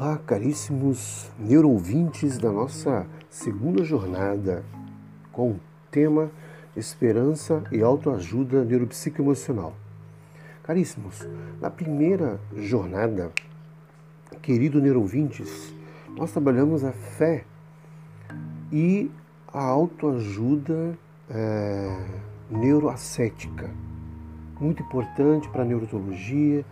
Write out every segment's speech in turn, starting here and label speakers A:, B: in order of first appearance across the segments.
A: Olá, caríssimos neuroouvintes da nossa segunda jornada com o tema Esperança e Autoajuda Neuropsicoemocional. Caríssimos, na primeira jornada, querido neuroouvintes, nós trabalhamos a fé e a autoajuda é, neuroascética, muito importante para a neurologia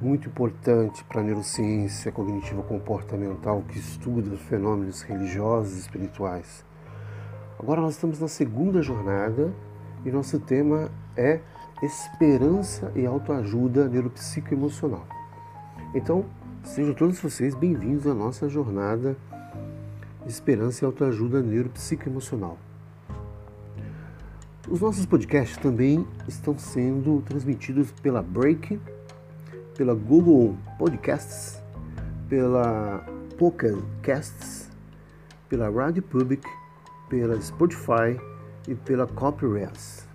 A: muito importante para a neurociência cognitiva comportamental que estuda fenômenos religiosos e espirituais. Agora nós estamos na segunda jornada e nosso tema é esperança e autoajuda neuropsicoemocional. Então, sejam todos vocês bem-vindos à nossa jornada Esperança e Autoajuda Neuropsicoemocional. Os nossos podcasts também estão sendo transmitidos pela Break pela Google Podcasts, pela Pocket Casts, pela Radio Public, pela Spotify e pela Copyrights,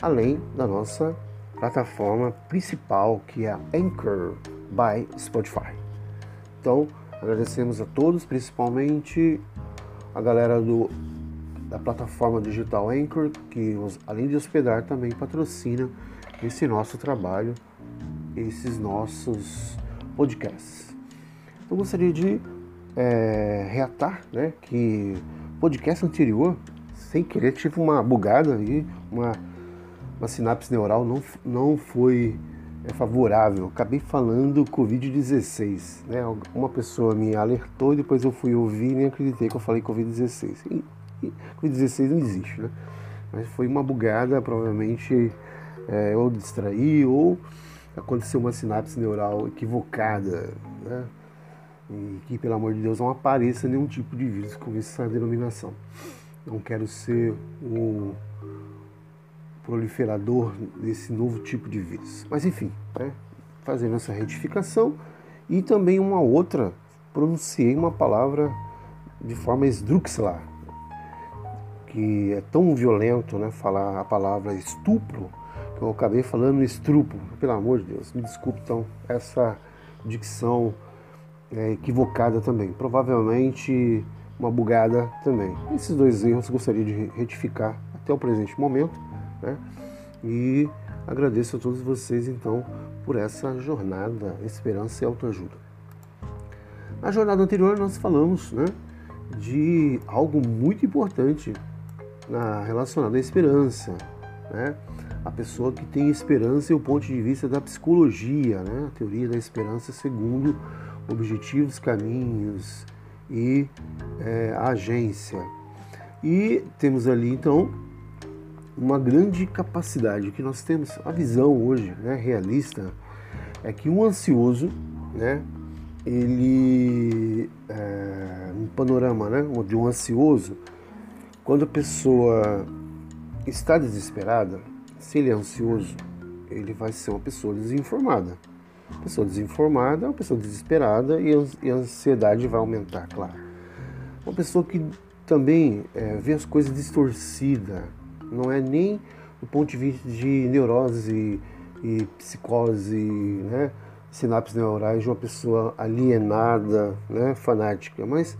A: além da nossa plataforma principal que é a Anchor by Spotify. Então, agradecemos a todos, principalmente a galera do, da plataforma digital Anchor, que além de hospedar também patrocina esse nosso trabalho esses nossos podcasts. Eu gostaria de é, reatar né, que podcast anterior, sem querer, tive uma bugada aí, uma, uma sinapse neural não, não foi é, favorável. Acabei falando Covid-16. Né? Uma pessoa me alertou e depois eu fui ouvir e nem acreditei que eu falei Covid-16. Covid-16 não existe, né? Mas foi uma bugada, provavelmente é, eu distraí ou aconteceu uma sinapse neural equivocada, né? E que, pelo amor de Deus, não apareça nenhum tipo de vírus com essa denominação. Não quero ser um proliferador desse novo tipo de vírus. Mas, enfim, né? fazendo essa retificação e também uma outra, pronunciei uma palavra de forma esdrúxula, que é tão violento, né? Falar a palavra estupro eu acabei falando estrupo, pelo amor de Deus, me desculpe então essa dicção é, equivocada também, provavelmente uma bugada também. Esses dois erros gostaria de retificar até o presente momento, né? E agradeço a todos vocês então por essa jornada Esperança e Autoajuda. Na jornada anterior nós falamos, né, de algo muito importante na relacionado à esperança, né? A pessoa que tem esperança e o ponto de vista da psicologia, né? a teoria da esperança segundo objetivos, caminhos e é, agência. E temos ali então uma grande capacidade que nós temos, a visão hoje né, realista é que um ansioso, né, ele, é, um panorama né, de um ansioso, quando a pessoa está desesperada, se ele é ansioso, ele vai ser uma pessoa desinformada. Pessoa desinformada é uma pessoa desesperada e a ansiedade vai aumentar, claro. Uma pessoa que também é, vê as coisas distorcidas, não é nem do ponto de vista de neurose e psicose, né, sinapses neurais de uma pessoa alienada, né, fanática, mas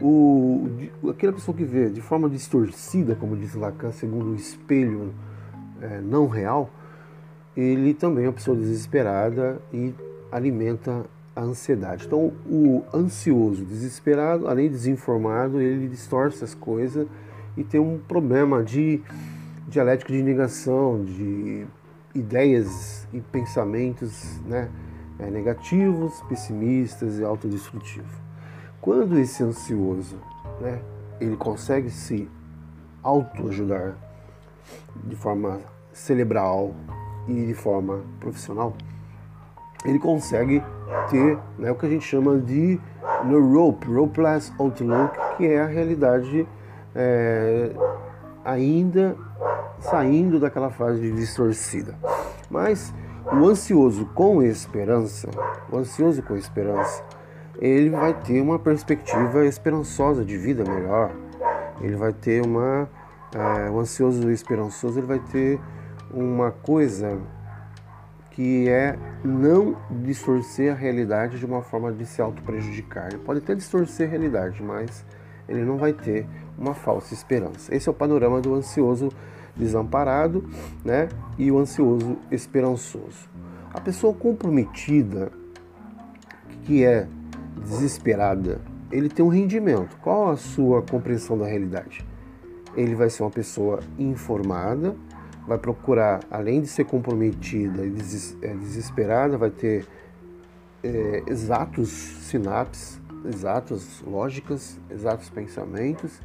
A: o, aquela pessoa que vê de forma distorcida, como diz Lacan, segundo o espelho é, não real, ele também é uma pessoa desesperada e alimenta a ansiedade. Então, o ansioso, desesperado, além de desinformado, ele distorce as coisas e tem um problema de dialético de negação, de ideias e pensamentos né, é, negativos, pessimistas e autodestrutivos. Quando esse ansioso né, ele consegue se autoajudar de forma cerebral e de forma profissional, ele consegue ter né, o que a gente chama de neurope, ropeless outlook, que é a realidade é, ainda saindo daquela fase distorcida. Mas o ansioso com esperança, o ansioso com esperança, ele vai ter uma perspectiva esperançosa de vida melhor. Ele vai ter uma é, o ansioso e esperançoso ele vai ter uma coisa que é não distorcer a realidade de uma forma de se auto-prejudicar. Ele pode até distorcer a realidade, mas ele não vai ter uma falsa esperança. Esse é o panorama do ansioso desamparado né, e o ansioso esperançoso. A pessoa comprometida, que é desesperada, ele tem um rendimento. Qual a sua compreensão da realidade? Ele vai ser uma pessoa informada, vai procurar, além de ser comprometida e é, desesperada, vai ter é, exatos sinapses, exatas lógicas, exatos pensamentos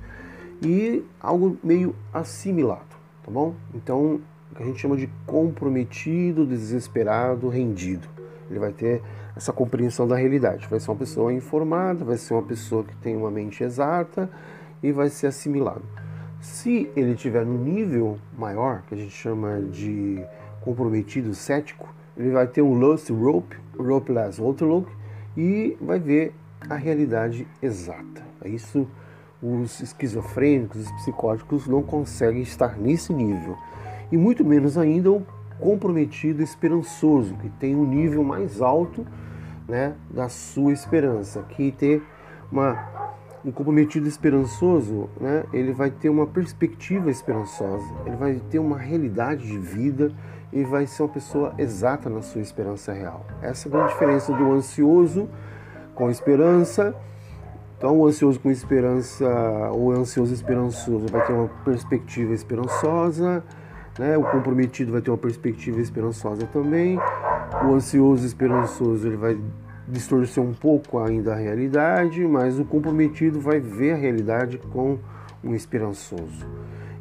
A: e algo meio assimilado, tá bom? Então, o que a gente chama de comprometido, desesperado, rendido. Ele vai ter essa compreensão da realidade. Vai ser uma pessoa informada, vai ser uma pessoa que tem uma mente exata e vai ser assimilado. Se ele tiver no nível maior, que a gente chama de comprometido cético, ele vai ter um lost rope, ropeless outlook e vai ver a realidade exata. É isso os esquizofrênicos, os psicóticos não conseguem estar nesse nível. E muito menos ainda o comprometido esperançoso, que tem um nível mais alto né, da sua esperança, que ter uma um comprometido esperançoso, né, ele vai ter uma perspectiva esperançosa, ele vai ter uma realidade de vida e vai ser uma pessoa exata na sua esperança real. Essa é a grande diferença do ansioso com esperança. Então, o ansioso com esperança, ou ansioso esperançoso, vai ter uma perspectiva esperançosa, né? O comprometido vai ter uma perspectiva esperançosa também. O ansioso esperançoso, ele vai distorcer um pouco ainda a realidade, mas o comprometido vai ver a realidade com um esperançoso.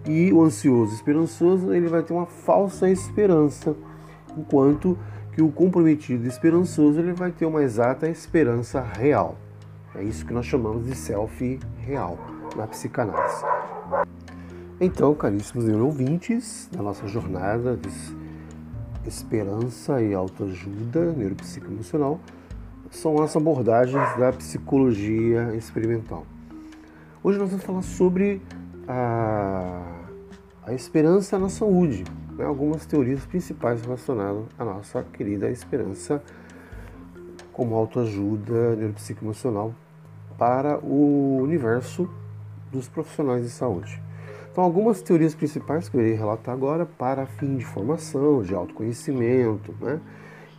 A: E o ansioso esperançoso, ele vai ter uma falsa esperança, enquanto que o comprometido esperançoso, ele vai ter uma exata esperança real. É isso que nós chamamos de self real na psicanálise. Então, caríssimos ouvintes, da nossa jornada de esperança e autoajuda neuropsicoemocional, são as abordagens da psicologia experimental. Hoje nós vamos falar sobre a, a esperança na saúde, né? algumas teorias principais relacionadas à nossa querida esperança como autoajuda neuropsicoemocional para o universo dos profissionais de saúde. Então, algumas teorias principais que eu irei relatar agora para fim de formação, de autoconhecimento, né?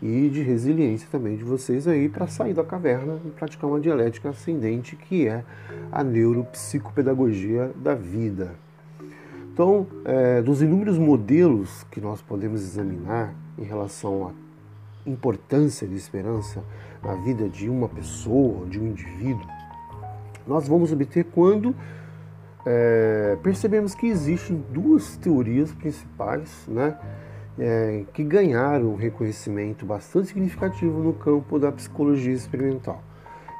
A: E de resiliência também de vocês aí para sair da caverna e praticar uma dialética ascendente que é a neuropsicopedagogia da vida. Então, é, dos inúmeros modelos que nós podemos examinar em relação à importância de esperança na vida de uma pessoa, de um indivíduo, nós vamos obter quando é, percebemos que existem duas teorias principais, né? É, que ganharam um reconhecimento bastante significativo no campo da psicologia experimental.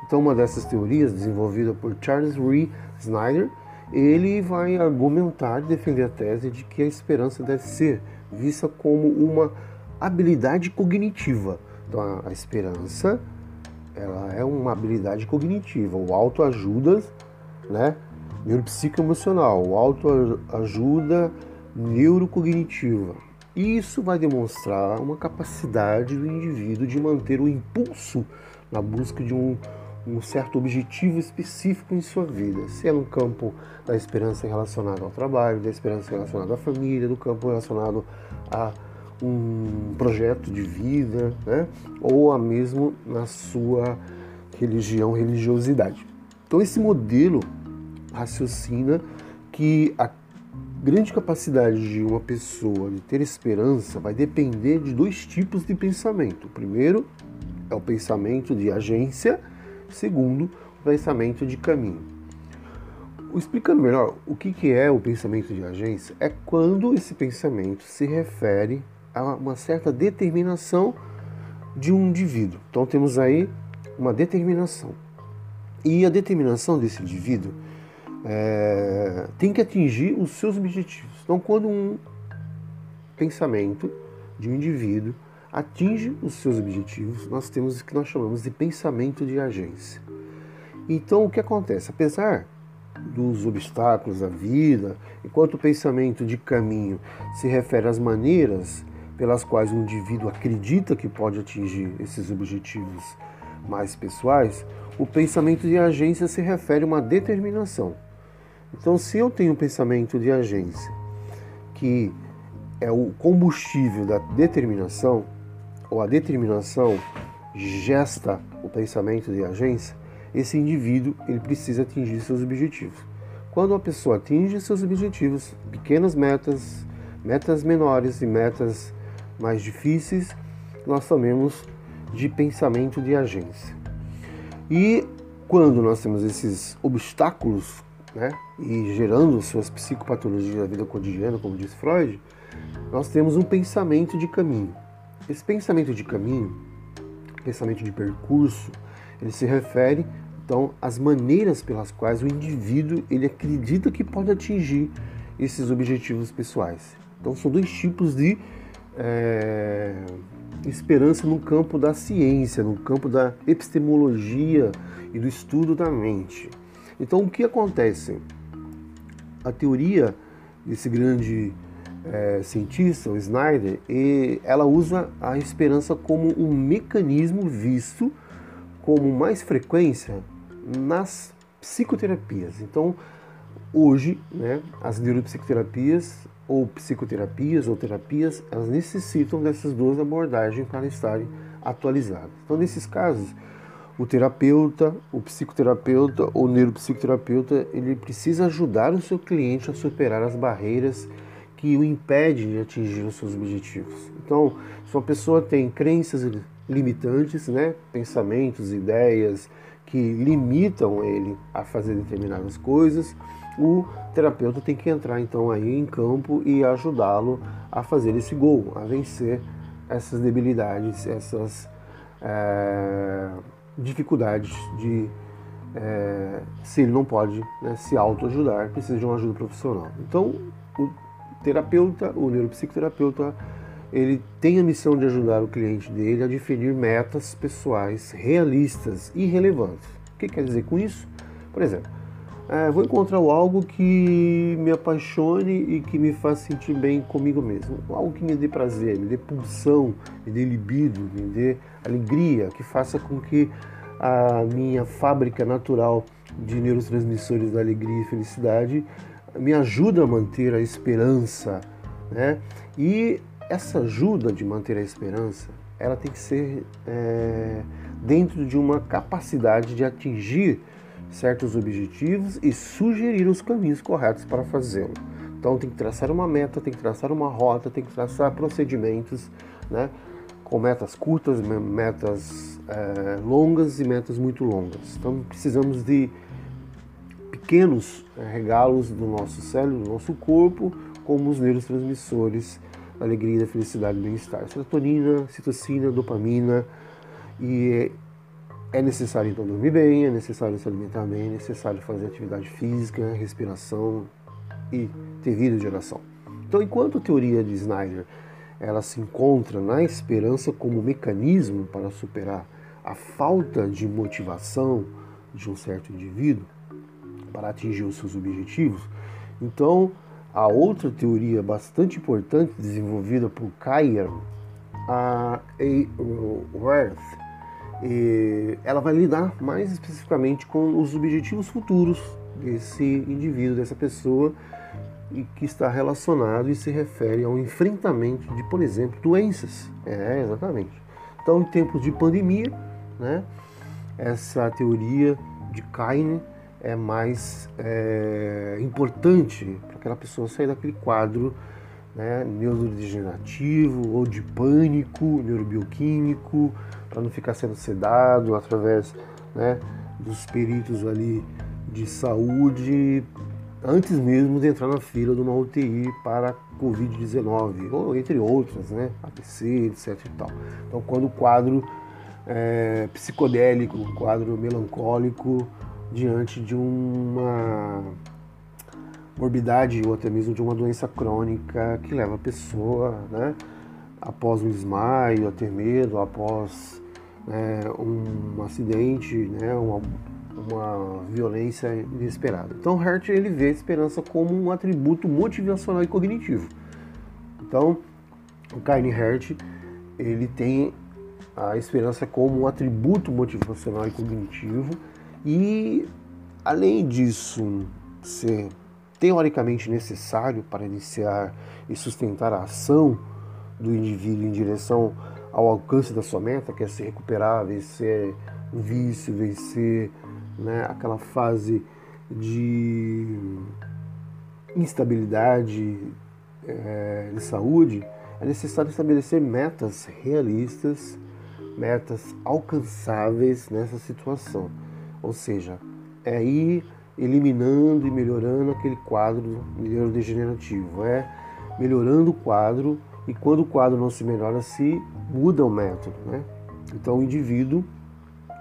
A: Então, uma dessas teorias, desenvolvida por Charles Ree Snyder, ele vai argumentar e defender a tese de que a esperança deve ser vista como uma habilidade cognitiva. Então, a esperança ela é uma habilidade cognitiva, o autoajuda, né, neuropsicoemocional, o autoajuda neurocognitiva. Isso vai demonstrar uma capacidade do indivíduo de manter o impulso na busca de um, um certo objetivo específico em sua vida, se é no campo da esperança relacionada ao trabalho, da esperança relacionada à família, do campo relacionado a um projeto de vida, né? ou a mesmo na sua religião, religiosidade. Então esse modelo raciocina que a grande capacidade de uma pessoa de ter esperança vai depender de dois tipos de pensamento. O primeiro é o pensamento de agência, segundo, o pensamento de caminho. Explicando melhor, o que é o pensamento de agência? É quando esse pensamento se refere a uma certa determinação de um indivíduo. Então temos aí uma determinação. E a determinação desse indivíduo é, tem que atingir os seus objetivos. Então, quando um pensamento de um indivíduo atinge os seus objetivos, nós temos o que nós chamamos de pensamento de agência. Então, o que acontece? Apesar dos obstáculos da vida, enquanto o pensamento de caminho se refere às maneiras pelas quais o indivíduo acredita que pode atingir esses objetivos mais pessoais, o pensamento de agência se refere a uma determinação. Então, se eu tenho um pensamento de agência que é o combustível da determinação, ou a determinação gesta o pensamento de agência, esse indivíduo ele precisa atingir seus objetivos. Quando a pessoa atinge seus objetivos, pequenas metas, metas menores e metas mais difíceis, nós chamamos de pensamento de agência. E quando nós temos esses obstáculos, né, e gerando suas psicopatologias da vida cotidiana, como diz Freud, nós temos um pensamento de caminho. Esse pensamento de caminho, pensamento de percurso, ele se refere então às maneiras pelas quais o indivíduo ele acredita que pode atingir esses objetivos pessoais. Então são dois tipos de é, esperança no campo da ciência, no campo da epistemologia e do estudo da mente. Então o que acontece? A teoria desse grande é, cientista, o Snyder, e ela usa a esperança como um mecanismo visto como mais frequência nas psicoterapias. Então, hoje, né, as neuropsicoterapias ou psicoterapias ou terapias, elas necessitam dessas duas abordagens para estarem atualizadas. Então, nesses casos, o terapeuta, o psicoterapeuta ou neuropsicoterapeuta, ele precisa ajudar o seu cliente a superar as barreiras que o impedem de atingir os seus objetivos. Então, se uma pessoa tem crenças limitantes, né, pensamentos, ideias que limitam ele a fazer determinadas coisas, o terapeuta tem que entrar então aí em campo e ajudá-lo a fazer esse gol, a vencer essas debilidades, essas é, dificuldades de é, se ele não pode né, se autoajudar, precisa de uma ajuda profissional. Então, o terapeuta, o neuropsicoterapeuta, ele tem a missão de ajudar o cliente dele a definir metas pessoais realistas e relevantes. O que quer dizer com isso? Por exemplo, é, vou encontrar algo que me apaixone e que me faça sentir bem comigo mesmo. Algo que me dê prazer, me dê pulsão, me dê libido, me dê alegria, que faça com que a minha fábrica natural de neurotransmissores da alegria e felicidade me ajuda a manter a esperança, né? E essa ajuda de manter a esperança, ela tem que ser é, dentro de uma capacidade de atingir certos objetivos e sugerir os caminhos corretos para fazê-lo. Então tem que traçar uma meta, tem que traçar uma rota, tem que traçar procedimentos, né? Com metas curtas, metas é, longas e metas muito longas. Então precisamos de pequenos é, regalos do nosso cérebro, do nosso corpo, como os neurotransmissores da alegria, da felicidade e bem-estar. Serotonina, citocina, dopamina. E é necessário então dormir bem, é necessário se alimentar bem, é necessário fazer atividade física, respiração e ter vida de oração. Então, enquanto a teoria de Snyder ela se encontra na esperança como mecanismo para superar a falta de motivação de um certo indivíduo, para atingir os seus objetivos. Então, a outra teoria bastante importante desenvolvida por Kyer, a Worth, ela vai lidar mais especificamente com os objetivos futuros desse indivíduo, dessa pessoa, e que está relacionado e se refere ao enfrentamento de, por exemplo, doenças. É, exatamente. Então, em tempos de pandemia, né, essa teoria de Kiner é mais é, importante para aquela pessoa sair daquele quadro né, neurodegenerativo ou de pânico neurobioquímico, para não ficar sendo sedado através né, dos peritos ali de saúde antes mesmo de entrar na fila de uma UTI para Covid-19, ou entre outras, né, APC, etc e tal. Então, quando o quadro é, psicodélico, o quadro melancólico diante de uma morbidade ou até mesmo de uma doença crônica que leva a pessoa, né, após um desmaio, a ter medo, após né, um acidente, né, uma violência inesperada. Então, Hart ele vê a esperança como um atributo motivacional e cognitivo. Então, o Kine Hert ele tem a esperança como um atributo motivacional e cognitivo e além disso ser teoricamente necessário para iniciar e sustentar a ação do indivíduo em direção ao alcance da sua meta, que é se recuperar, vencer o vício, vencer né, aquela fase de instabilidade é, de saúde, é necessário estabelecer metas realistas, metas alcançáveis nessa situação. Ou seja, é ir eliminando e melhorando aquele quadro neurodegenerativo, é melhorando o quadro e quando o quadro não se melhora, se muda o método. Né? Então o indivíduo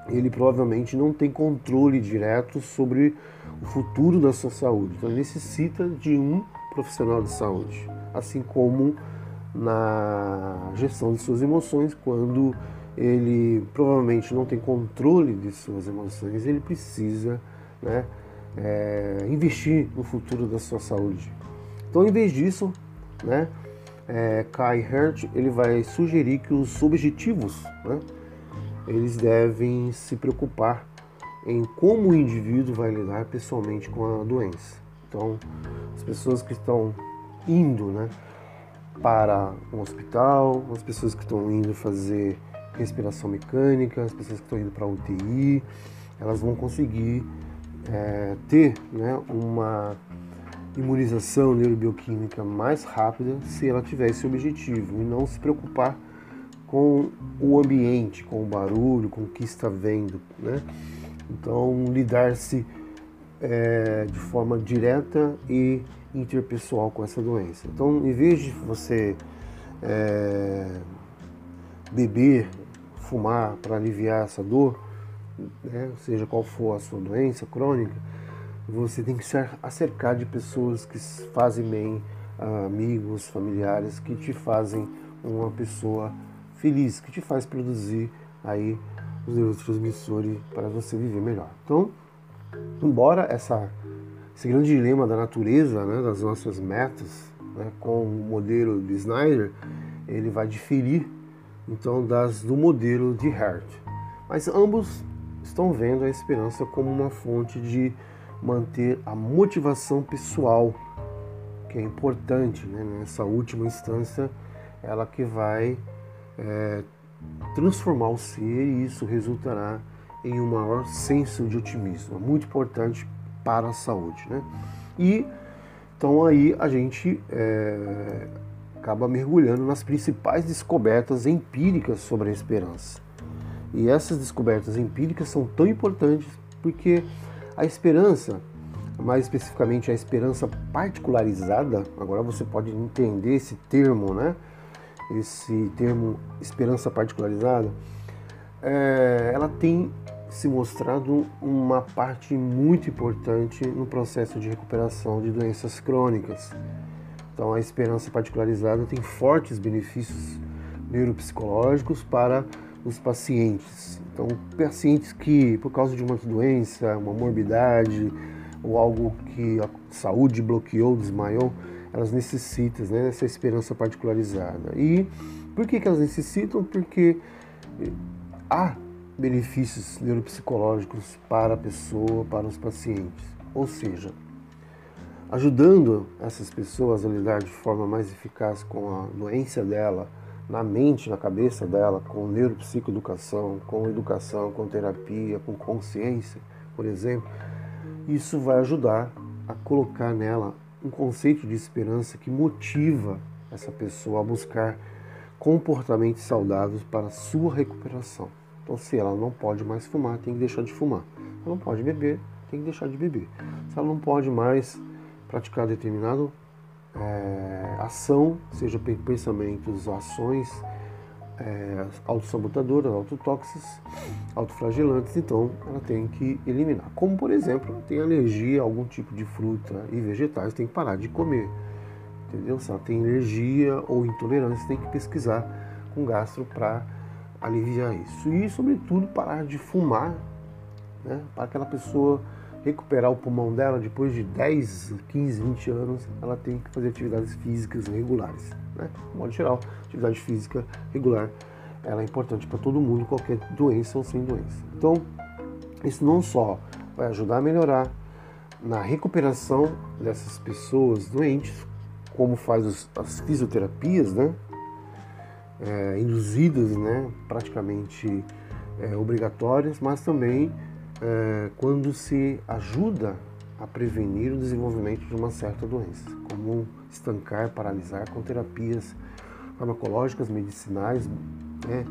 A: ele provavelmente não tem controle direto sobre o futuro da sua saúde. Então ele necessita de um profissional de saúde, assim como na gestão de suas emoções, quando ele provavelmente não tem controle de suas emoções, ele precisa né, é, investir no futuro da sua saúde. Então, em vez disso, né, é, Kai Hert ele vai sugerir que os objetivos né, eles devem se preocupar em como o indivíduo vai lidar pessoalmente com a doença. Então, as pessoas que estão indo né, para um hospital, as pessoas que estão indo fazer respiração mecânica, as pessoas que estão indo para UTI, elas vão conseguir é, ter né, uma imunização neurobioquímica mais rápida se ela tiver esse objetivo e não se preocupar com o ambiente, com o barulho, com o que está vendo. Né? Então, lidar-se é, de forma direta e interpessoal com essa doença. Então, em vez de você é, beber, fumar para aliviar essa dor, né, seja qual for a sua doença crônica, você tem que se acercar de pessoas que fazem bem, amigos, familiares, que te fazem uma pessoa feliz, que te faz produzir aí os neurotransmissores para você viver melhor. Então, embora essa, esse grande dilema da natureza, né, das nossas metas, né, com o modelo de Snyder, ele vai diferir então das do modelo de Hart. Mas ambos estão vendo a esperança como uma fonte de manter a motivação pessoal, que é importante né? nessa última instância, ela que vai é, transformar o ser e isso resultará em um maior senso de otimismo, é muito importante para a saúde. Né? E então aí a gente é, acaba mergulhando nas principais descobertas empíricas sobre a esperança. E essas descobertas empíricas são tão importantes porque a esperança, mais especificamente a esperança particularizada, agora você pode entender esse termo, né? Esse termo esperança particularizada, é, ela tem se mostrado uma parte muito importante no processo de recuperação de doenças crônicas. Então, a esperança particularizada tem fortes benefícios neuropsicológicos para os pacientes. Então, pacientes que, por causa de uma doença, uma morbidade ou algo que a saúde bloqueou, desmaiou, elas necessitam né, dessa esperança particularizada. E por que, que elas necessitam? Porque há benefícios neuropsicológicos para a pessoa, para os pacientes. Ou seja, ajudando essas pessoas a lidar de forma mais eficaz com a doença dela, na mente, na cabeça dela, com neuropsicoeducação, com educação, com terapia, com consciência, por exemplo, isso vai ajudar a colocar nela um conceito de esperança que motiva essa pessoa a buscar comportamentos saudáveis para sua recuperação. Então, se ela não pode mais fumar, tem que deixar de fumar. Ela não pode beber, tem que deixar de beber. Se ela não pode mais praticar determinado é, ação, seja pensamentos, ações é, autossabotadoras, autotóxicas, autoflagelantes, então ela tem que eliminar. Como, por exemplo, tem alergia a algum tipo de fruta e vegetais, tem que parar de comer. Entendeu? Se ela tem alergia ou intolerância, tem que pesquisar com gastro para aliviar isso. E, sobretudo, parar de fumar, né? para aquela pessoa recuperar o pulmão dela depois de 10, 15, 20 anos, ela tem que fazer atividades físicas regulares. Né? De modo geral, atividade física regular ela é importante para todo mundo, qualquer doença ou sem doença. Então, isso não só vai ajudar a melhorar na recuperação dessas pessoas doentes, como faz os, as fisioterapias, né? É, induzidas, né? praticamente é, obrigatórias, mas também é, quando se ajuda a prevenir o desenvolvimento de uma certa doença, como estancar, paralisar com terapias farmacológicas, medicinais, né,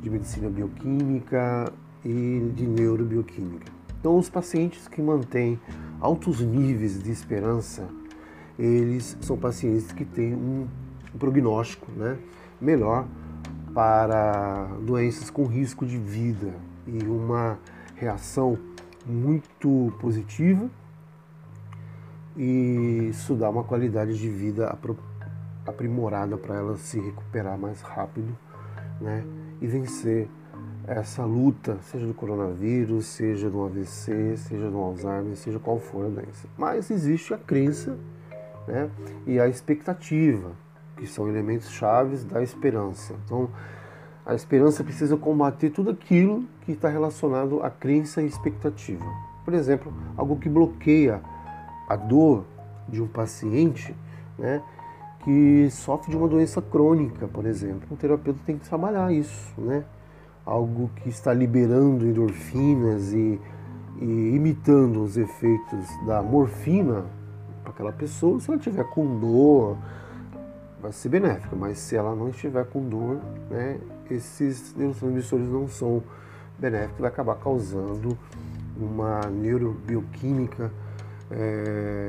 A: de medicina bioquímica e de neurobioquímica. Então, os pacientes que mantêm altos níveis de esperança, eles são pacientes que têm um prognóstico né, melhor para doenças com risco de vida e uma reação muito positiva e isso dá uma qualidade de vida aprimorada para ela se recuperar mais rápido né, e vencer essa luta, seja do coronavírus, seja do AVC, seja do Alzheimer, seja qual for a doença. Mas existe a crença né, e a expectativa, que são elementos chaves da esperança. Então, a esperança precisa combater tudo aquilo que está relacionado à crença e expectativa. Por exemplo, algo que bloqueia a dor de um paciente, né, que sofre de uma doença crônica, por exemplo. O terapeuta tem que trabalhar isso, né? Algo que está liberando endorfinas e, e imitando os efeitos da morfina para aquela pessoa. Se ela tiver com dor, vai ser benéfica, mas se ela não estiver com dor, né, esses neurotransmissores não são benéficos, vai acabar causando uma neurobioquímica é,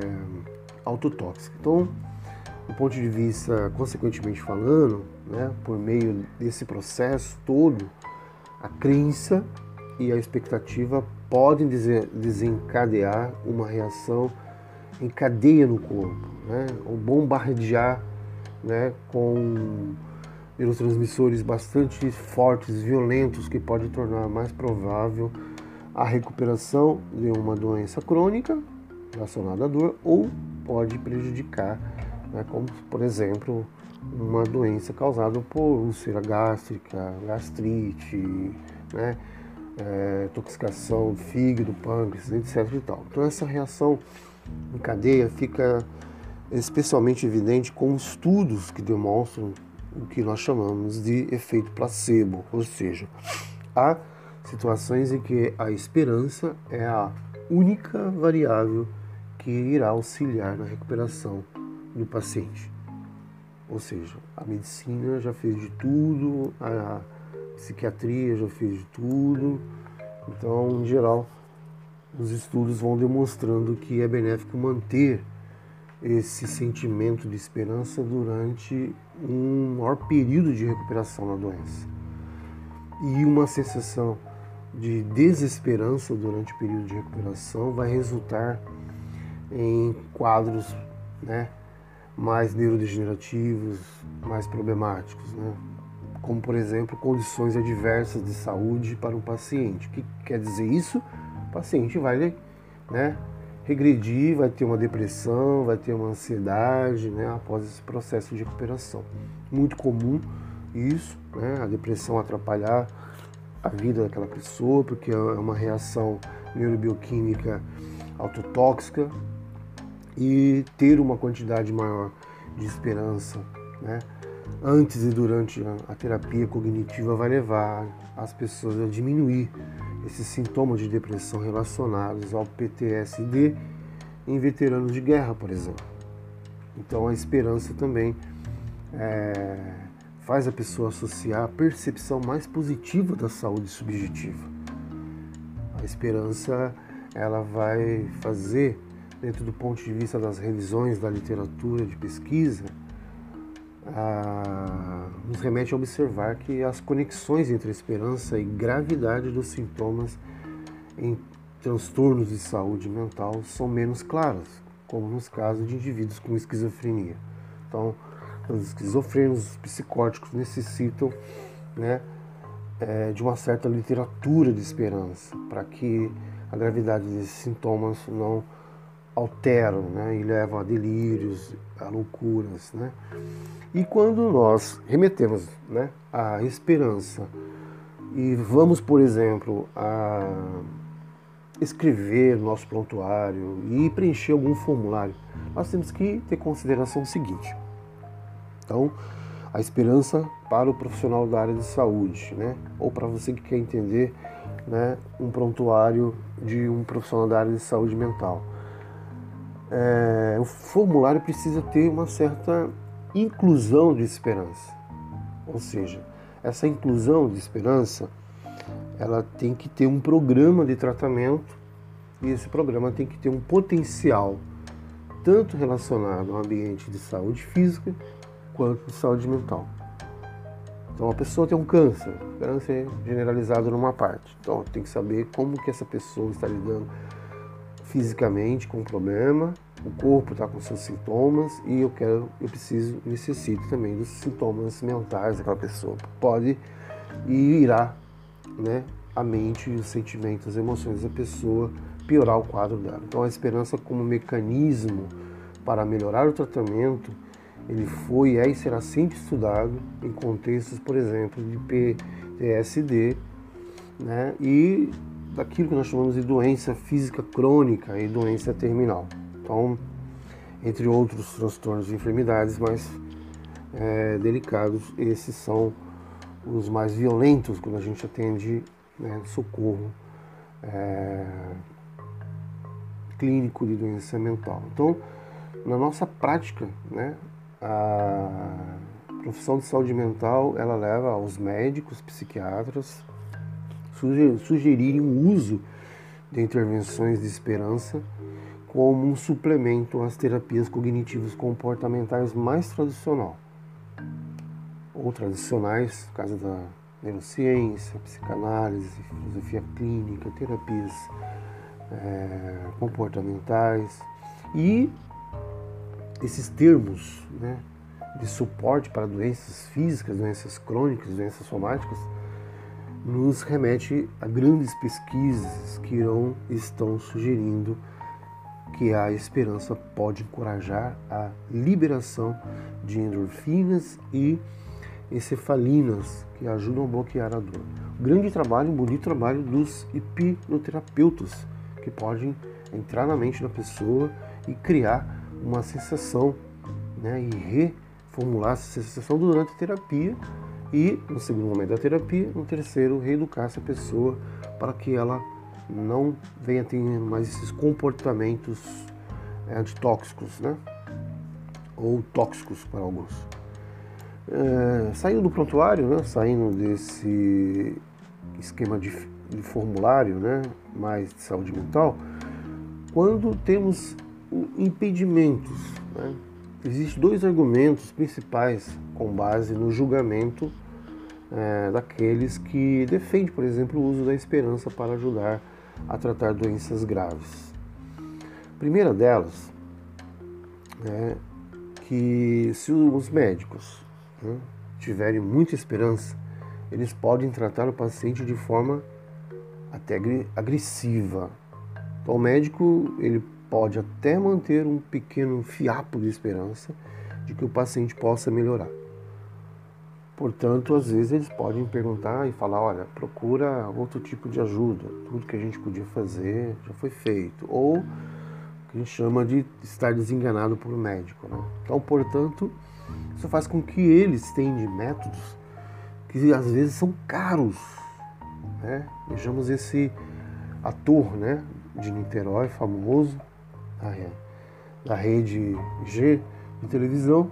A: autotóxica. Então, do ponto de vista, consequentemente falando, né, por meio desse processo todo, a crença e a expectativa podem desencadear uma reação em cadeia no corpo, né, ou bombardear né, com neurotransmissores bastante fortes, violentos, que pode tornar mais provável a recuperação de uma doença crônica relacionada à dor ou pode prejudicar né, como por exemplo uma doença causada por úlcera gástrica, gastrite, né, é, toxicação do fígado, pâncreas, etc. E tal. Então essa reação em cadeia fica especialmente evidente com estudos que demonstram o que nós chamamos de efeito placebo, ou seja, há situações em que a esperança é a única variável que irá auxiliar na recuperação do paciente. Ou seja, a medicina já fez de tudo, a psiquiatria já fez de tudo. Então, em geral, os estudos vão demonstrando que é benéfico manter esse sentimento de esperança durante um maior período de recuperação na doença. E uma sensação de desesperança durante o período de recuperação vai resultar em quadros né, mais neurodegenerativos, mais problemáticos, né? como por exemplo condições adversas de saúde para um paciente. O que quer dizer isso? O paciente vai né, regredir, vai ter uma depressão, vai ter uma ansiedade né, após esse processo de recuperação. Muito comum isso, né, a depressão atrapalhar a vida daquela pessoa, porque é uma reação neurobioquímica autotóxica e ter uma quantidade maior de esperança, né? antes e durante a terapia cognitiva vai levar as pessoas a diminuir esses sintomas de depressão relacionados ao PTSD em veteranos de guerra, por exemplo. Então a esperança também é, faz a pessoa associar a percepção mais positiva da saúde subjetiva. A esperança ela vai fazer dentro do ponto de vista das revisões da literatura de pesquisa, ah, nos remete a observar que as conexões entre a esperança e gravidade dos sintomas em transtornos de saúde mental são menos claras, como nos casos de indivíduos com esquizofrenia. Então, os esquizofrênicos, os psicóticos necessitam né, é, de uma certa literatura de esperança para que a gravidade desses sintomas não alteram né, e levam a delírios, a loucuras. Né? E quando nós remetemos né, a esperança e vamos, por exemplo, a escrever nosso prontuário e preencher algum formulário, nós temos que ter consideração o seguinte. Então, a esperança para o profissional da área de saúde, né? ou para você que quer entender né, um prontuário de um profissional da área de saúde mental. É, o formulário precisa ter uma certa inclusão de esperança, ou seja, essa inclusão de esperança ela tem que ter um programa de tratamento e esse programa tem que ter um potencial tanto relacionado ao ambiente de saúde física quanto de saúde mental. Então a pessoa tem um câncer, câncer generalizado numa parte. Então tem que saber como que essa pessoa está lidando fisicamente com o problema, o corpo está com seus sintomas e eu quero, eu preciso, necessito também dos sintomas mentais daquela pessoa. Pode irá, né, a mente, os sentimentos, as emoções da pessoa piorar o quadro dela. Então a esperança como mecanismo para melhorar o tratamento ele foi, é e será sempre estudado em contextos, por exemplo, de PTSD né, e daquilo que nós chamamos de doença física crônica e doença terminal. Então, entre outros transtornos e enfermidades mais é, delicados, esses são os mais violentos quando a gente atende né, socorro é, clínico de doença mental. Então, na nossa prática, né, a profissão de saúde mental ela leva aos médicos, psiquiatras sugerirem o uso de intervenções de esperança como um suplemento às terapias cognitivas comportamentais mais tradicional. Ou tradicionais, no caso da neurociência, psicanálise, filosofia clínica, terapias é, comportamentais. E esses termos né, de suporte para doenças físicas, doenças crônicas, doenças somáticas, nos remete a grandes pesquisas que irão, estão sugerindo que a esperança pode encorajar a liberação de endorfinas e encefalinas que ajudam a bloquear a dor. Grande trabalho, bonito trabalho dos hipnoterapeutas que podem entrar na mente da pessoa e criar uma sensação né, e reformular essa sensação durante a terapia e, no segundo momento da terapia, no terceiro, reeducar essa pessoa para que ela não venha ter mais esses comportamentos é, antitóxicos, né? ou tóxicos para alguns. É, saindo do prontuário, né? saindo desse esquema de, de formulário né? mais de saúde mental, quando temos impedimentos. Né? Existem dois argumentos principais com base no julgamento é, daqueles que defendem, por exemplo, o uso da esperança para ajudar a tratar doenças graves. A primeira delas é que se os médicos né, tiverem muita esperança, eles podem tratar o paciente de forma até agressiva. Então, o médico ele pode até manter um pequeno fiapo de esperança de que o paciente possa melhorar. Portanto, às vezes eles podem perguntar e falar: olha, procura outro tipo de ajuda, tudo que a gente podia fazer já foi feito. Ou que a gente chama de estar desenganado por um médico. Né? Então, portanto, isso faz com que eles tenham métodos que às vezes são caros. Né? Vejamos esse ator né, de Niterói, famoso, da rede G de televisão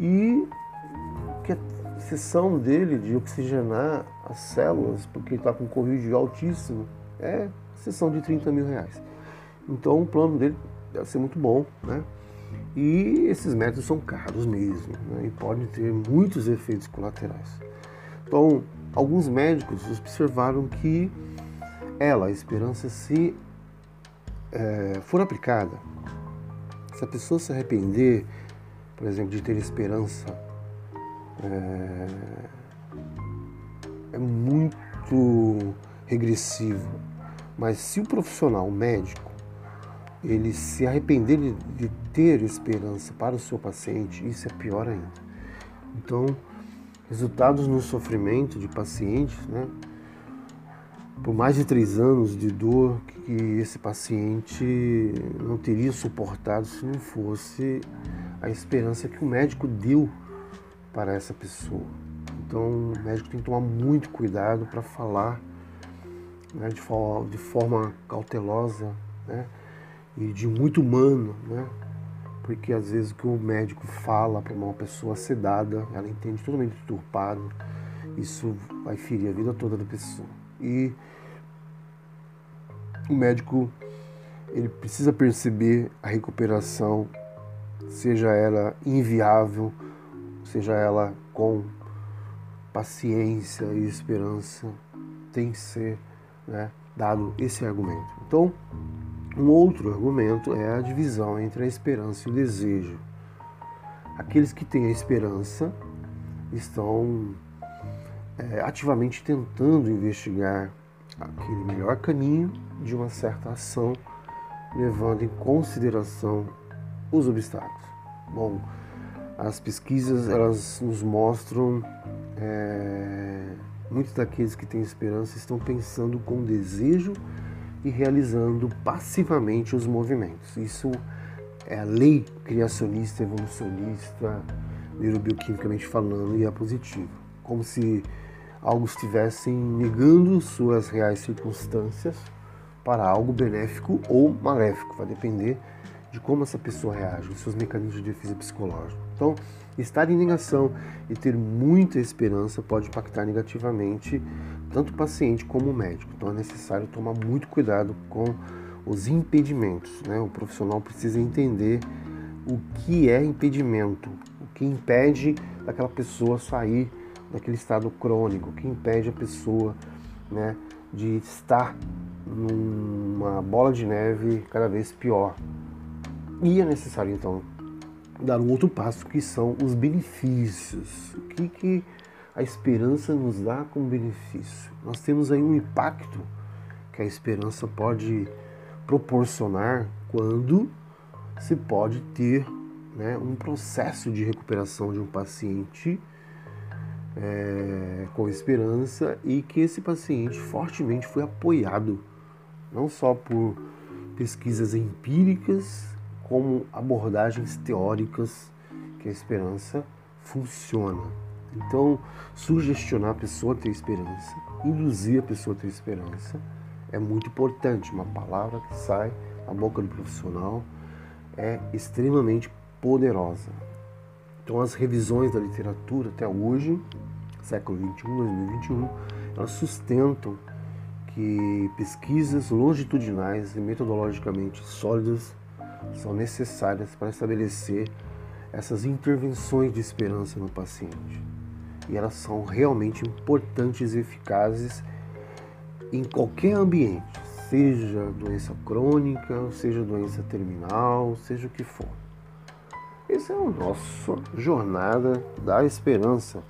A: e sessão dele de oxigenar as células, porque ele está com Covid altíssimo, é sessão de 30 mil reais. Então o plano dele deve ser muito bom, né? E esses métodos são caros mesmo, né? E podem ter muitos efeitos colaterais. Então, alguns médicos observaram que ela, a esperança, se é, for aplicada, se a pessoa se arrepender, por exemplo, de ter esperança, é, é muito regressivo. Mas se o profissional, o médico, ele se arrepender de, ter esperança para o seu paciente, isso é pior ainda. Então, resultados no sofrimento de pacientes, né? Por mais de três anos de dor que esse paciente não teria suportado se não fosse a esperança que o médico deu para essa pessoa. Então, o médico tem que tomar muito cuidado para falar né, de, forma, de forma cautelosa né, e de muito humano, né, porque às vezes o que o médico fala para uma pessoa sedada, ela entende totalmente deturpado, isso vai ferir a vida toda da pessoa. E o médico ele precisa perceber a recuperação, seja ela inviável, seja ela com paciência e esperança, tem que ser né, dado esse argumento. Então, um outro argumento é a divisão entre a esperança e o desejo. Aqueles que têm a esperança estão é, ativamente tentando investigar aquele melhor caminho de uma certa ação, levando em consideração os obstáculos. Bom, as pesquisas elas nos mostram é, muitos daqueles que têm esperança estão pensando com desejo e realizando passivamente os movimentos. Isso é a lei criacionista, evolucionista, neurobioquimicamente falando, e é positivo. Como se algo estivessem negando suas reais circunstâncias para algo benéfico ou maléfico. Vai depender de como essa pessoa reage, os seus mecanismos de defesa psicológica. Então, estar em negação e ter muita esperança pode impactar negativamente tanto o paciente como o médico. Então, é necessário tomar muito cuidado com os impedimentos. Né? O profissional precisa entender o que é impedimento, o que impede daquela pessoa sair daquele estado crônico, o que impede a pessoa né, de estar numa bola de neve cada vez pior. E é necessário então dar um outro passo que são os benefícios. O que, que a esperança nos dá como benefício? Nós temos aí um impacto que a esperança pode proporcionar quando se pode ter né, um processo de recuperação de um paciente é, com esperança e que esse paciente fortemente foi apoiado não só por pesquisas empíricas como abordagens teóricas que a esperança funciona. Então, sugestionar a pessoa a ter esperança, induzir a pessoa a ter esperança, é muito importante. Uma palavra que sai da boca do profissional é extremamente poderosa. Então, as revisões da literatura até hoje, século 21, 2021, elas sustentam que pesquisas longitudinais e metodologicamente sólidas são necessárias para estabelecer essas intervenções de esperança no paciente. E elas são realmente importantes e eficazes em qualquer ambiente, seja doença crônica, seja doença terminal, seja o que for. Essa é a nossa jornada da esperança